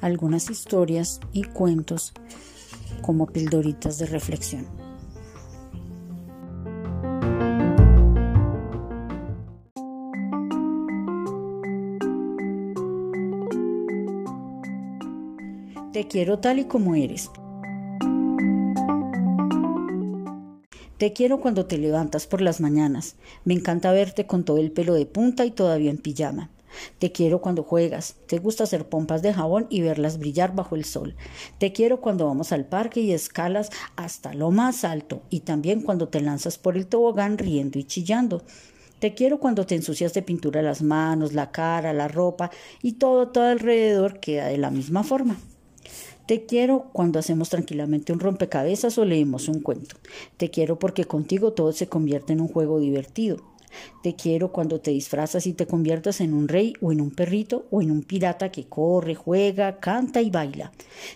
algunas historias y cuentos como pildoritas de reflexión. Te quiero tal y como eres. Te quiero cuando te levantas por las mañanas. Me encanta verte con todo el pelo de punta y todavía en pijama. Te quiero cuando juegas, te gusta hacer pompas de jabón y verlas brillar bajo el sol. Te quiero cuando vamos al parque y escalas hasta lo más alto y también cuando te lanzas por el tobogán riendo y chillando. Te quiero cuando te ensucias de pintura las manos, la cara, la ropa y todo, todo alrededor queda de la misma forma. Te quiero cuando hacemos tranquilamente un rompecabezas o leemos un cuento. Te quiero porque contigo todo se convierte en un juego divertido. Te quiero cuando te disfrazas y te conviertas en un rey o en un perrito o en un pirata que corre, juega, canta y baila.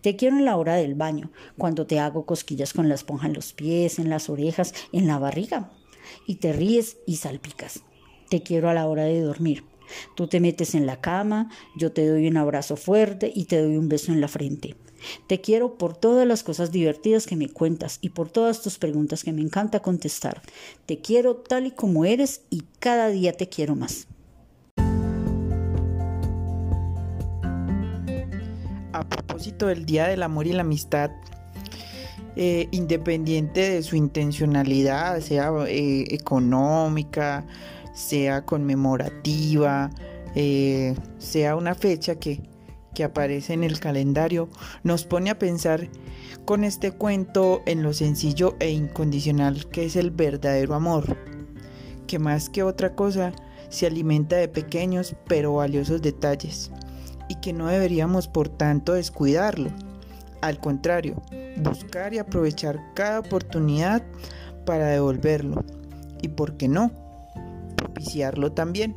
Te quiero en la hora del baño, cuando te hago cosquillas con la esponja en los pies, en las orejas, en la barriga. Y te ríes y salpicas. Te quiero a la hora de dormir. Tú te metes en la cama, yo te doy un abrazo fuerte y te doy un beso en la frente. Te quiero por todas las cosas divertidas que me cuentas y por todas tus preguntas que me encanta contestar. Te quiero tal y como eres y cada día te quiero más. A propósito del Día del Amor y la Amistad, eh, independiente de su intencionalidad, sea eh, económica, sea conmemorativa, eh, sea una fecha que que aparece en el calendario nos pone a pensar con este cuento en lo sencillo e incondicional que es el verdadero amor, que más que otra cosa se alimenta de pequeños pero valiosos detalles y que no deberíamos por tanto descuidarlo. Al contrario, buscar y aprovechar cada oportunidad para devolverlo y, ¿por qué no?, propiciarlo también.